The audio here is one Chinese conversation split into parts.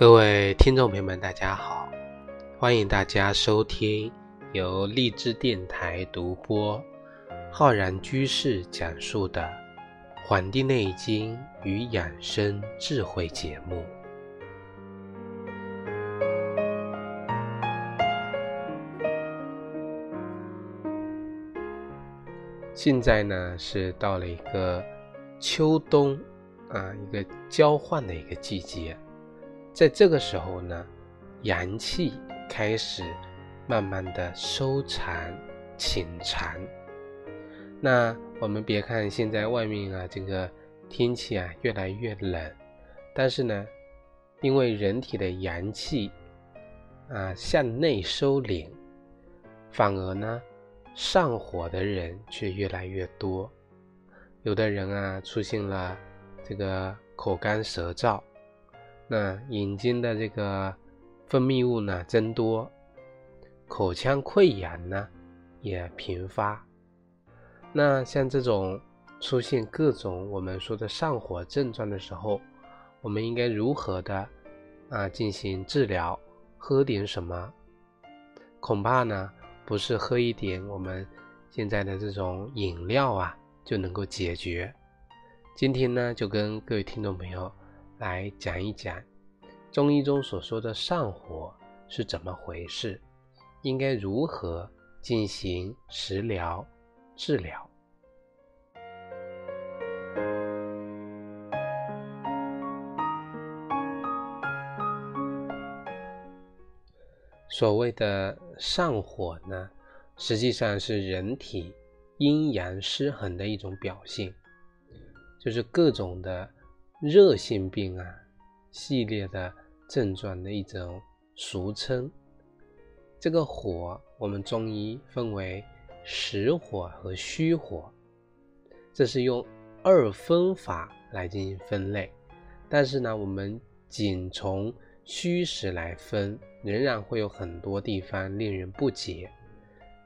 各位听众朋友们，大家好！欢迎大家收听由励志电台独播、浩然居士讲述的《黄帝内经与养生智慧》节目。现在呢，是到了一个秋冬啊，一个交换的一个季节。在这个时候呢，阳气开始慢慢的收藏、潜藏。那我们别看现在外面啊，这个天气啊越来越冷，但是呢，因为人体的阳气啊向内收敛，反而呢上火的人却越来越多。有的人啊出现了这个口干舌燥。那眼睛的这个分泌物呢增多，口腔溃疡呢也频发。那像这种出现各种我们说的上火症状的时候，我们应该如何的啊进行治疗？喝点什么？恐怕呢不是喝一点我们现在的这种饮料啊就能够解决。今天呢就跟各位听众朋友。来讲一讲中医中所说的上火是怎么回事，应该如何进行食疗治疗。所谓的上火呢，实际上是人体阴阳失衡的一种表现，就是各种的。热性病啊，系列的症状的一种俗称。这个火，我们中医分为实火和虚火，这是用二分法来进行分类。但是呢，我们仅从虚实来分，仍然会有很多地方令人不解。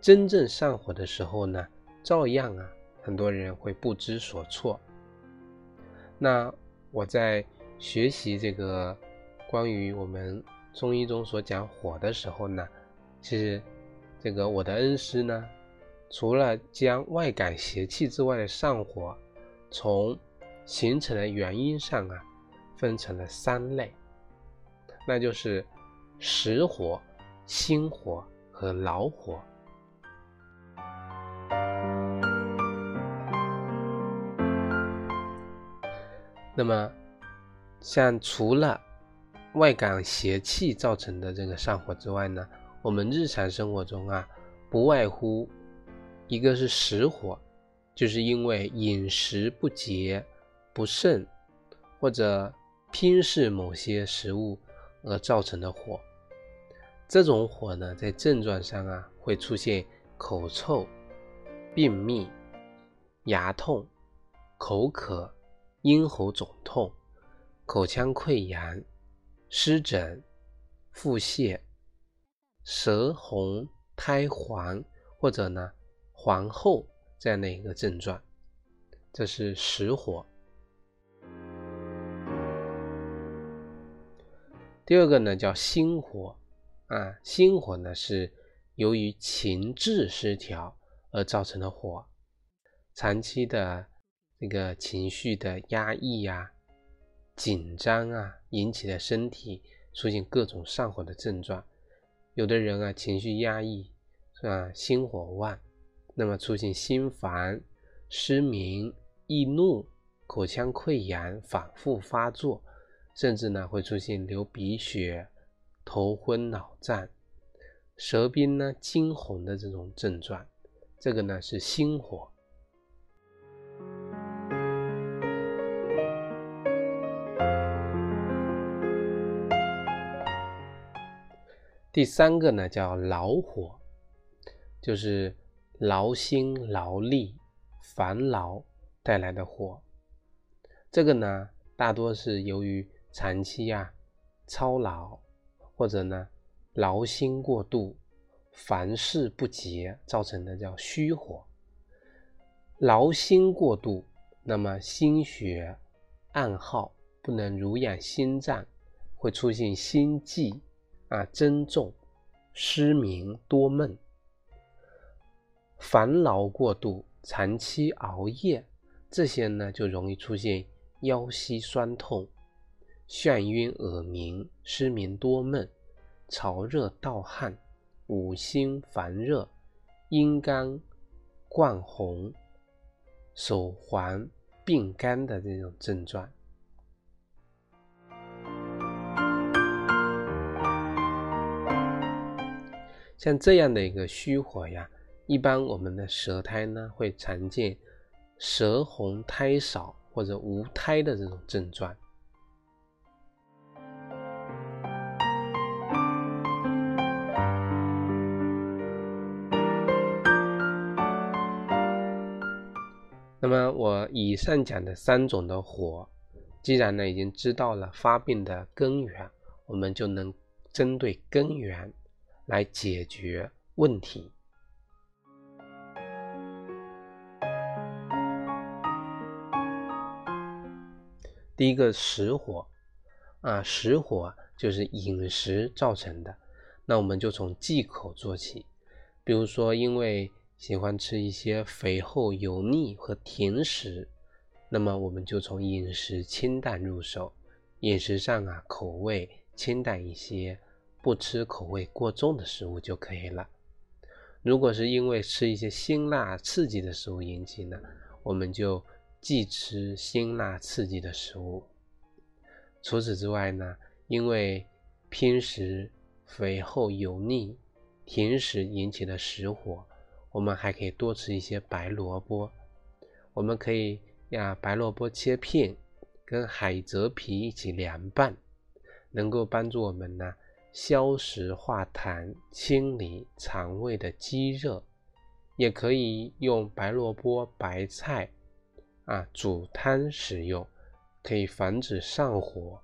真正上火的时候呢，照样啊，很多人会不知所措。那。我在学习这个关于我们中医中所讲火的时候呢，其实这个我的恩师呢，除了将外感邪气之外的上火从形成的原因上啊，分成了三类，那就是实火、心火和老火。那么，像除了外感邪气造成的这个上火之外呢，我们日常生活中啊，不外乎一个是实火，就是因为饮食不节、不慎或者偏嗜某些食物而造成的火。这种火呢，在症状上啊，会出现口臭、便秘、牙痛、口渴。咽喉肿痛、口腔溃疡、湿疹、腹泻、舌红、苔黄或者呢黄厚这样的一个症状，这是实火。第二个呢叫心火啊，心火呢是由于情志失调而造成的火，长期的。这个情绪的压抑呀、紧张啊，引起的身体出现各种上火的症状。有的人啊，情绪压抑是吧，心火旺，那么出现心烦、失眠、易怒、口腔溃疡反复发作，甚至呢会出现流鼻血、头昏脑胀、舌边呢惊红的这种症状。这个呢是心火。第三个呢叫劳火，就是劳心劳力、烦劳带来的火。这个呢大多是由于长期啊操劳或者呢劳心过度、凡事不节造成的叫虚火。劳心过度，那么心血暗耗，不能濡养心脏，会出现心悸啊、增重、失眠、多梦、烦劳过度、长期熬夜，这些呢就容易出现腰膝酸痛、眩晕、耳鸣、失眠多梦、潮热盗汗、五心烦热、阴肝灌红、手环病肝的这种症状。像这样的一个虚火呀，一般我们的舌苔呢会常见舌红苔少或者无苔的这种症状。那么我以上讲的三种的火，既然呢已经知道了发病的根源，我们就能针对根源。来解决问题。第一个实火啊，实火就是饮食造成的。那我们就从忌口做起，比如说因为喜欢吃一些肥厚油腻和甜食，那么我们就从饮食清淡入手，饮食上啊口味清淡一些。不吃口味过重的食物就可以了。如果是因为吃一些辛辣刺激的食物引起呢，我们就忌吃辛辣刺激的食物。除此之外呢，因为偏食、肥厚油腻、甜食引起的实火，我们还可以多吃一些白萝卜。我们可以呀，白萝卜切片，跟海蜇皮一起凉拌，能够帮助我们呢。消食化痰、清理肠胃的积热，也可以用白萝卜、白菜啊煮汤食用，可以防止上火，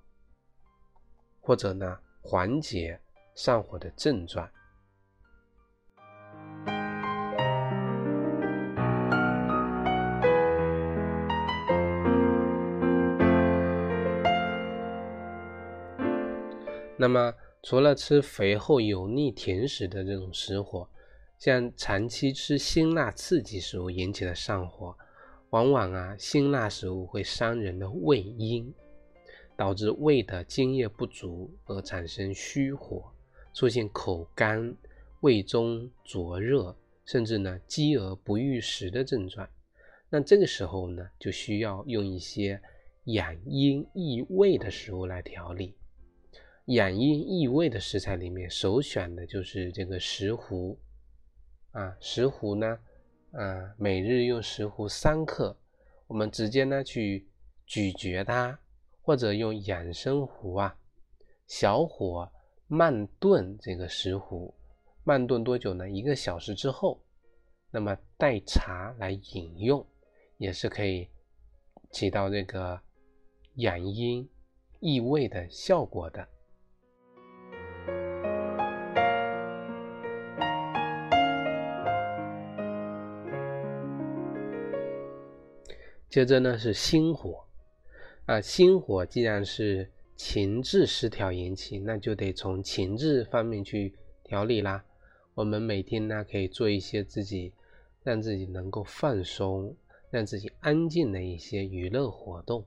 或者呢缓解上火的症状。那么。除了吃肥厚油腻甜食的这种实火，像长期吃辛辣刺激食物引起的上火，往往啊辛辣食物会伤人的胃阴，导致胃的津液不足而产生虚火，出现口干、胃中灼热，甚至呢饥而不欲食的症状。那这个时候呢，就需要用一些养阴益胃的食物来调理。养阴益胃的食材里面，首选的就是这个石斛啊。石斛呢，啊，每日用石斛三克，我们直接呢去咀嚼它，或者用养生壶啊，小火慢炖这个石斛，慢炖多久呢？一个小时之后，那么代茶来饮用，也是可以起到这个养阴益胃的效果的。接着呢是心火，啊，心火既然是情志失调引起，那就得从情志方面去调理啦。我们每天呢可以做一些自己让自己能够放松、让自己安静的一些娱乐活动。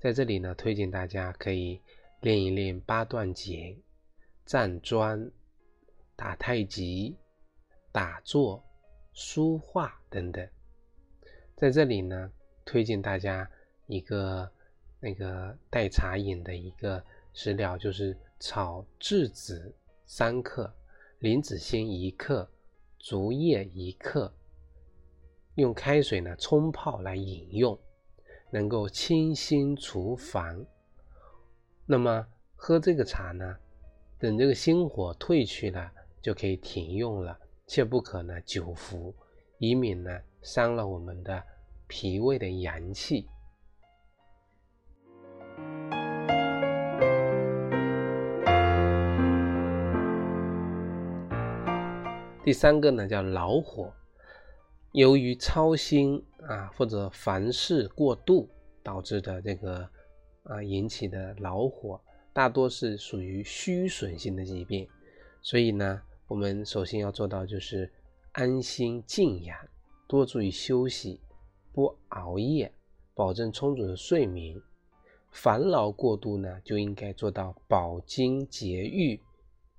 在这里呢，推荐大家可以练一练八段锦、站桩、打太极、打坐、书画等等。在这里呢。推荐大家一个那个代茶饮的一个食疗，就是炒栀子三克，莲子心一克，竹叶一克，用开水呢冲泡来饮用，能够清心除烦。那么喝这个茶呢，等这个心火退去了，就可以停用了，切不可呢久服，以免呢伤了我们的。脾胃的阳气。第三个呢叫劳火，由于操心啊或者凡事过度导致的这个啊引起的劳火，大多是属于虚损性的疾病，所以呢，我们首先要做到就是安心静养，多注意休息，不熬夜，保证充足的睡眠。烦劳过度呢，就应该做到保精节欲，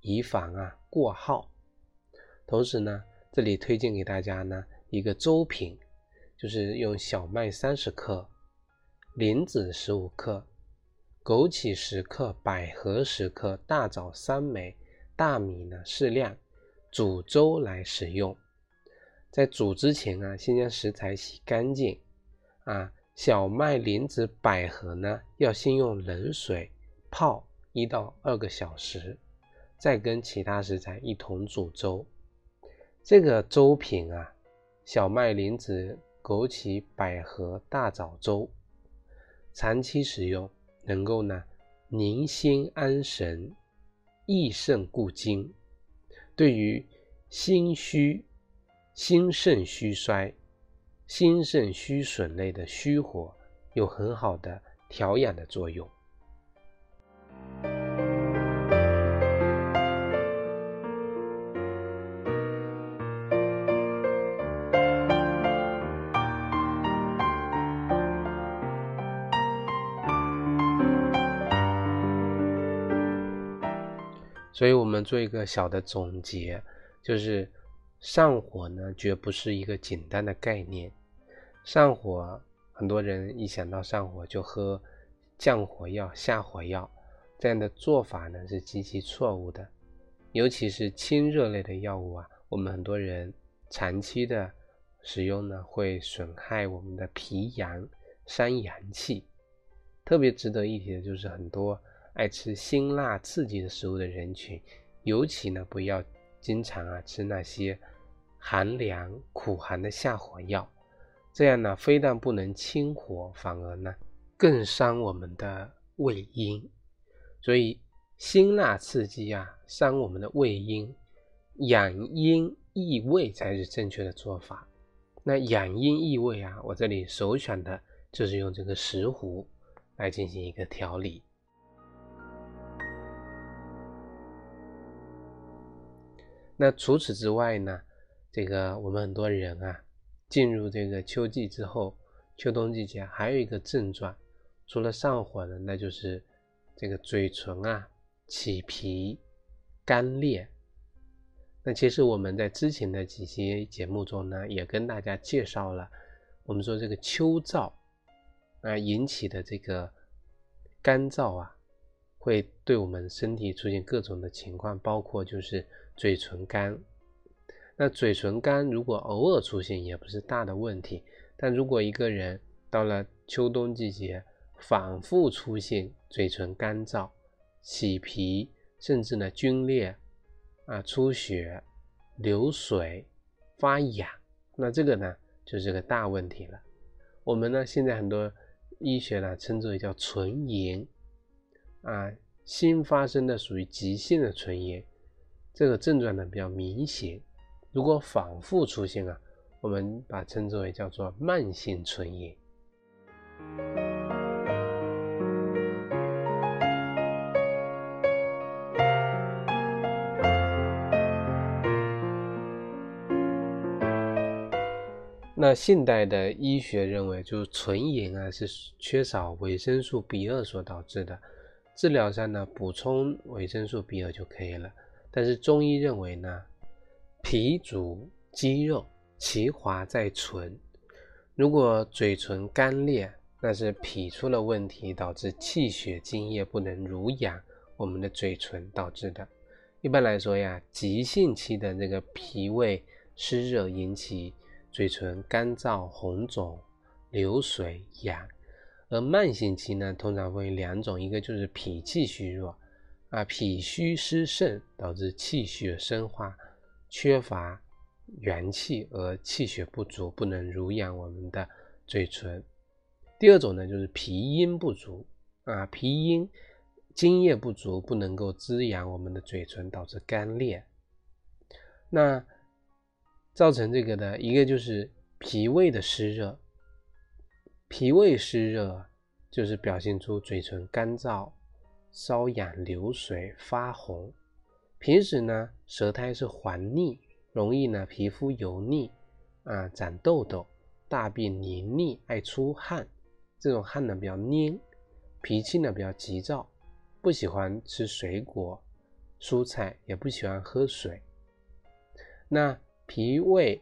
以防啊过耗。同时呢，这里推荐给大家呢一个粥品，就是用小麦三十克，莲子十五克。枸杞十克，百合十克，大枣三枚，大米呢适量，煮粥来食用。在煮之前啊，先将食材洗干净。啊，小麦、莲子、百合呢，要先用冷水泡一到二个小时，再跟其他食材一同煮粥。这个粥品啊，小麦、莲子、枸杞、百合、大枣粥，长期食用。能够呢宁心安神，益肾固精，对于心虚、心肾虚衰、心肾虚损类的虚火有很好的调养的作用。所以，我们做一个小的总结，就是上火呢，绝不是一个简单的概念。上火，很多人一想到上火就喝降火药、下火药，这样的做法呢是极其错误的。尤其是清热类的药物啊，我们很多人长期的使用呢，会损害我们的脾阳，伤阳气。特别值得一提的就是很多。爱吃辛辣刺激的食物的人群，尤其呢不要经常啊吃那些寒凉苦寒的下火药，这样呢非但不能清火，反而呢更伤我们的胃阴。所以辛辣刺激啊伤我们的胃阴，养阴益胃才是正确的做法。那养阴益胃啊，我这里首选的就是用这个石斛来进行一个调理。那除此之外呢？这个我们很多人啊，进入这个秋季之后，秋冬季节还有一个症状，除了上火呢，那就是这个嘴唇啊起皮、干裂。那其实我们在之前的几期节目中呢，也跟大家介绍了，我们说这个秋燥啊引起的这个干燥啊，会对我们身体出现各种的情况，包括就是。嘴唇干，那嘴唇干如果偶尔出现也不是大的问题，但如果一个人到了秋冬季节反复出现嘴唇干燥、起皮，甚至呢皲裂、啊出血、流水、发痒，那这个呢就是个大问题了。我们呢现在很多医学呢称之为叫唇炎，啊新发生的属于急性的唇炎。这个症状呢比较明显，如果反复出现啊，我们把称之为叫做慢性唇炎。那现代的医学认为，就是唇炎啊是缺少维生素 B 二所导致的，治疗上呢补充维生素 B 二就可以了。但是中医认为呢，脾主肌肉，其华在唇。如果嘴唇干裂，那是脾出了问题，导致气血津液不能濡养我们的嘴唇导致的。一般来说呀，急性期的这个脾胃湿热引起嘴唇干燥、红肿、流水、痒；而慢性期呢，通常分为两种，一个就是脾气虚弱。啊，脾虚湿盛导致气血生化，缺乏元气而气血不足，不能濡养我们的嘴唇。第二种呢，就是脾阴不足啊，脾阴津液不足，不能够滋养我们的嘴唇，导致干裂。那造成这个的一个就是脾胃的湿热，脾胃湿热就是表现出嘴唇干燥。瘙痒、流水、发红。平时呢，舌苔是黄腻，容易呢皮肤油腻啊，长痘痘，大便黏腻，爱出汗。这种汗呢比较黏，脾气呢比较急躁，不喜欢吃水果、蔬菜，也不喜欢喝水。那脾胃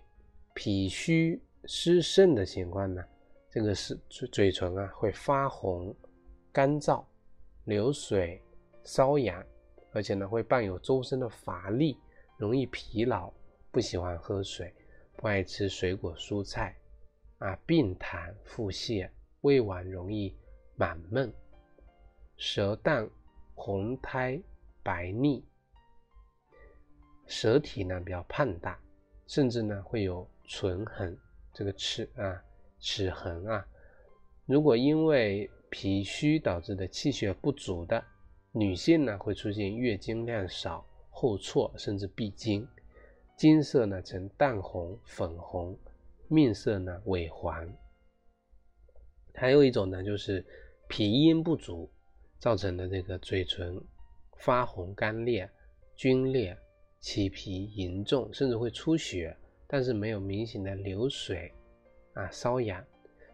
脾虚湿盛的情况呢，这个是嘴嘴唇啊会发红、干燥、流水、瘙痒，而且呢会伴有周身的乏力，容易疲劳，不喜欢喝水，不爱吃水果蔬菜，啊，病痰、腹泻。胃脘容易满闷，舌淡红苔白腻，舌体呢比较胖大，甚至呢会有唇痕，这个齿啊齿痕啊。如果因为脾虚导致的气血不足的女性呢，会出现月经量少、后错甚至闭经，经色呢呈淡红、粉红，面色呢萎黄。还有一种呢，就是脾阴不足造成的这个嘴唇发红、干裂、皲裂、起皮严重，甚至会出血，但是没有明显的流水啊、瘙痒。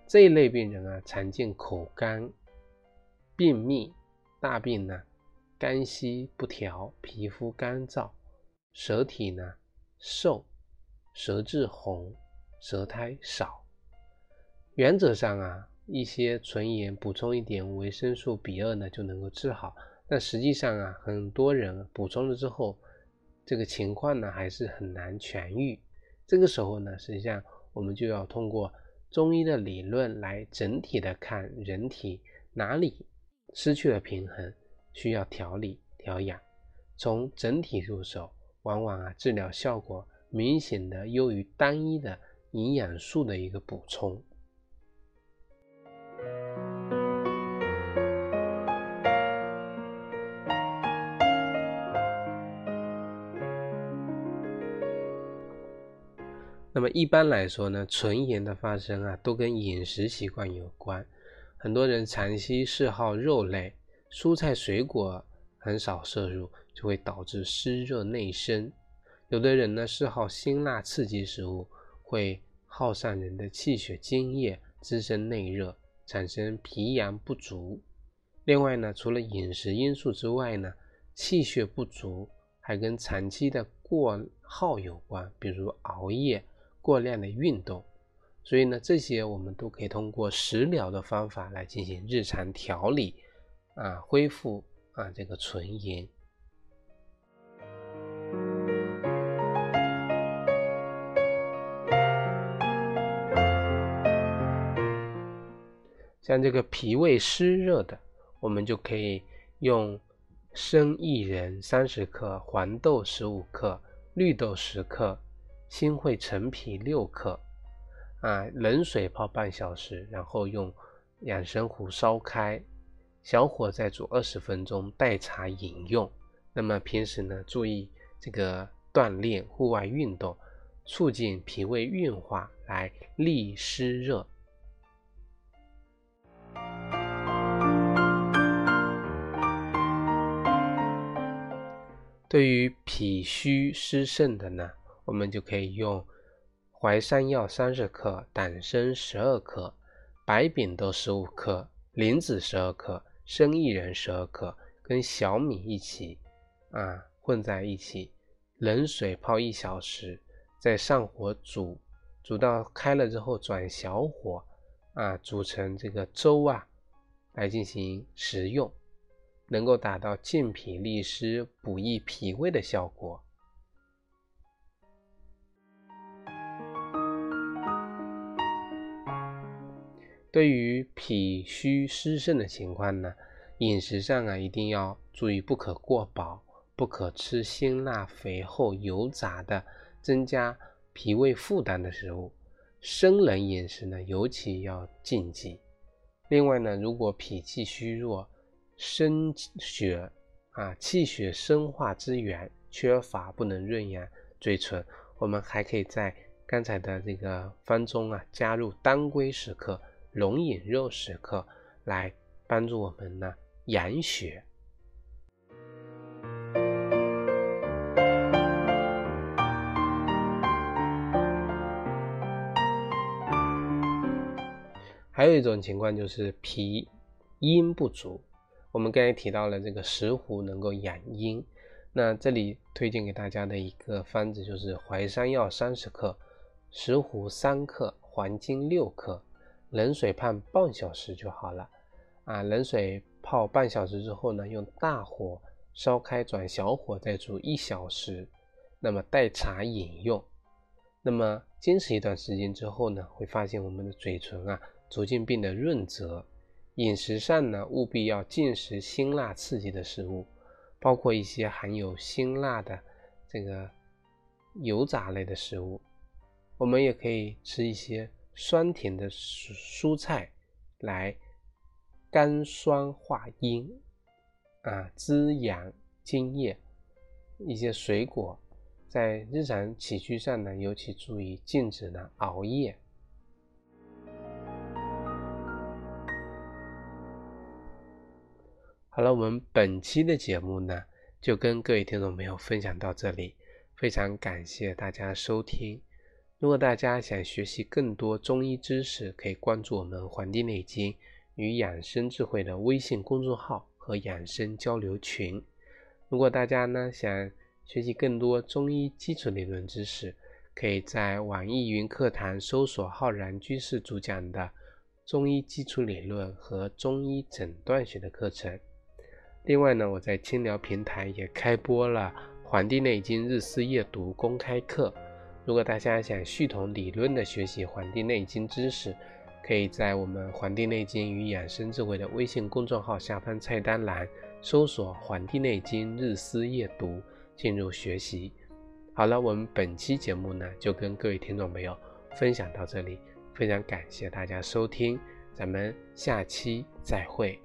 这一类病人啊，常见口干、便秘、大便呢肝稀不调、皮肤干燥、舌体呢瘦、舌质红、舌苔少。原则上啊。一些唇炎补充一点维生素 B 二呢就能够治好，但实际上啊，很多人补充了之后，这个情况呢还是很难痊愈。这个时候呢，实际上我们就要通过中医的理论来整体的看人体哪里失去了平衡，需要调理调养，从整体入手，往往啊治疗效果明显的优于单一的营养素的一个补充。那么一般来说呢，唇炎的发生啊，都跟饮食习惯有关。很多人长期嗜好肉类、蔬菜、水果，很少摄入，就会导致湿热内生。有的人呢，嗜好辛辣刺激食物，会耗散人的气血津液，滋生内热，产生脾阳不足。另外呢，除了饮食因素之外呢，气血不足还跟长期的过耗有关，比如熬夜。过量的运动，所以呢，这些我们都可以通过食疗的方法来进行日常调理，啊，恢复啊这个纯银。像这个脾胃湿热的，我们就可以用生薏仁三十克、黄豆十五克、绿豆十克。新会陈皮六克，啊，冷水泡半小时，然后用养生壶烧开，小火再煮二十分钟，代茶饮用。那么平时呢，注意这个锻炼、户外运动，促进脾胃运化，来利湿热。对于脾虚湿盛的呢？我们就可以用淮山药三十克、党参十二克、白扁豆十五克、莲子十二克、生薏仁十二克，跟小米一起啊混在一起，冷水泡一小时，再上火煮，煮到开了之后转小火啊煮成这个粥啊来进行食用，能够达到健脾利湿、补益脾胃的效果。对于脾虚湿盛的情况呢，饮食上啊一定要注意，不可过饱，不可吃辛辣、肥厚、油炸的，增加脾胃负担的食物。生冷饮食呢，尤其要禁忌。另外呢，如果脾气虚弱、生血啊气血生化之源缺乏，不能润养嘴唇，我们还可以在刚才的这个方中啊加入当归十克。龙眼肉十克来帮助我们呢养血还有一种情况就是脾阴不足我们刚才提到了这个石斛能够养阴那这里推荐给大家的一个方子就是淮山药三十克石斛三克黄精六克冷水泡半小时就好了。啊，冷水泡半小时之后呢，用大火烧开，转小火再煮一小时，那么代茶饮用。那么坚持一段时间之后呢，会发现我们的嘴唇啊逐渐变得润泽。饮食上呢，务必要禁食辛辣刺激的食物，包括一些含有辛辣的这个油炸类的食物。我们也可以吃一些酸甜的蔬蔬菜来甘酸化阴啊，滋养津液。一些水果，在日常起居上呢，尤其注意禁止呢熬夜。好了，我们本期的节目呢，就跟各位听众朋友分享到这里，非常感谢大家收听。如果大家想学习更多中医知识，可以关注我们《黄帝内经与养生智慧》的微信公众号和养生交流群。如果大家呢想学习更多中医基础理论知识，可以在网易云课堂搜索浩然居士主讲的中医基础理论和中医诊断学的课程。另外呢，我在清聊平台也开播了《黄帝内经日思夜读》公开课。如果大家想系统理论的学习《黄帝内经》知识，可以在我们《黄帝内经与养生智慧》的微信公众号下方菜单栏搜索《黄帝内经日思夜读》进入学习。好了，我们本期节目呢就跟各位听众朋友分享到这里，非常感谢大家收听，咱们下期再会。